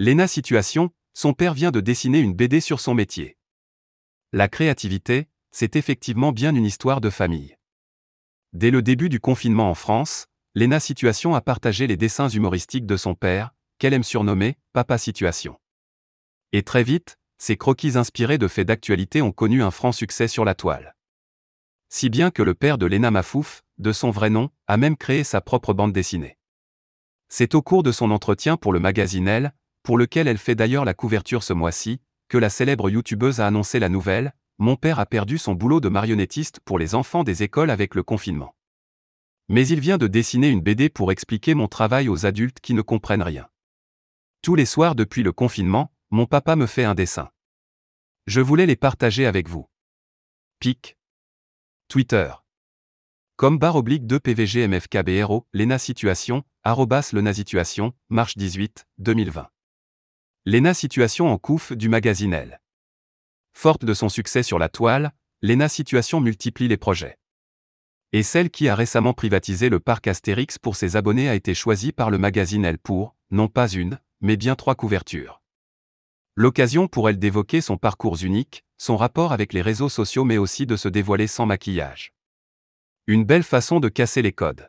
Lena Situation, son père vient de dessiner une BD sur son métier. La créativité, c'est effectivement bien une histoire de famille. Dès le début du confinement en France, Lena Situation a partagé les dessins humoristiques de son père, qu'elle aime surnommer Papa Situation. Et très vite, ces croquis inspirés de faits d'actualité ont connu un franc succès sur la toile. Si bien que le père de Lena Mafouf, de son vrai nom, a même créé sa propre bande dessinée. C'est au cours de son entretien pour le magazine Elle, pour lequel elle fait d'ailleurs la couverture ce mois-ci, que la célèbre youtubeuse a annoncé la nouvelle Mon père a perdu son boulot de marionnettiste pour les enfants des écoles avec le confinement. Mais il vient de dessiner une BD pour expliquer mon travail aux adultes qui ne comprennent rien. Tous les soirs depuis le confinement, mon papa me fait un dessin. Je voulais les partager avec vous. Pic. Twitter. Comme barre oblique 2 PVGMFKBRO, Lena Situation, arrobas Lena Situation, marche 18, 2020. Lena Situation en couf du magazine Elle. Forte de son succès sur la toile, Lena Situation multiplie les projets. Et celle qui a récemment privatisé le parc Astérix pour ses abonnés a été choisie par le magazine Elle pour, non pas une, mais bien trois couvertures. L'occasion pour elle d'évoquer son parcours unique, son rapport avec les réseaux sociaux mais aussi de se dévoiler sans maquillage. Une belle façon de casser les codes.